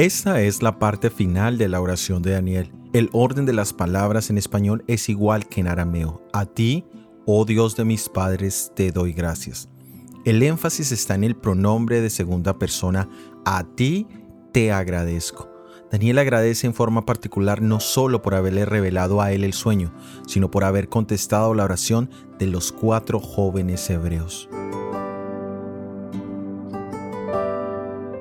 Esta es la parte final de la oración de Daniel. El orden de las palabras en español es igual que en arameo. A ti, oh Dios de mis padres, te doy gracias. El énfasis está en el pronombre de segunda persona. A ti te agradezco. Daniel agradece en forma particular no solo por haberle revelado a él el sueño, sino por haber contestado la oración de los cuatro jóvenes hebreos.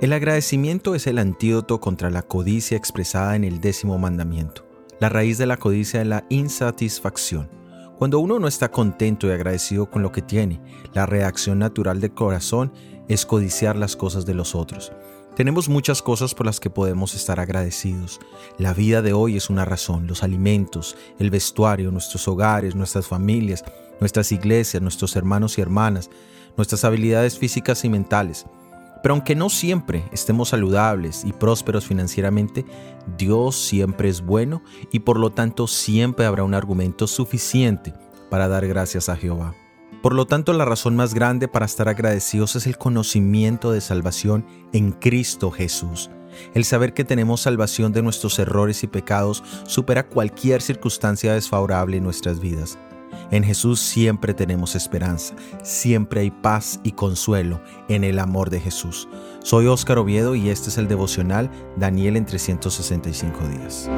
El agradecimiento es el antídoto contra la codicia expresada en el décimo mandamiento. La raíz de la codicia es la insatisfacción. Cuando uno no está contento y agradecido con lo que tiene, la reacción natural del corazón es codiciar las cosas de los otros. Tenemos muchas cosas por las que podemos estar agradecidos. La vida de hoy es una razón, los alimentos, el vestuario, nuestros hogares, nuestras familias, nuestras iglesias, nuestros hermanos y hermanas, nuestras habilidades físicas y mentales. Pero aunque no siempre estemos saludables y prósperos financieramente, Dios siempre es bueno y por lo tanto siempre habrá un argumento suficiente para dar gracias a Jehová. Por lo tanto, la razón más grande para estar agradecidos es el conocimiento de salvación en Cristo Jesús. El saber que tenemos salvación de nuestros errores y pecados supera cualquier circunstancia desfavorable en nuestras vidas. En Jesús siempre tenemos esperanza, siempre hay paz y consuelo en el amor de Jesús. Soy Óscar Oviedo y este es el devocional Daniel en 365 días.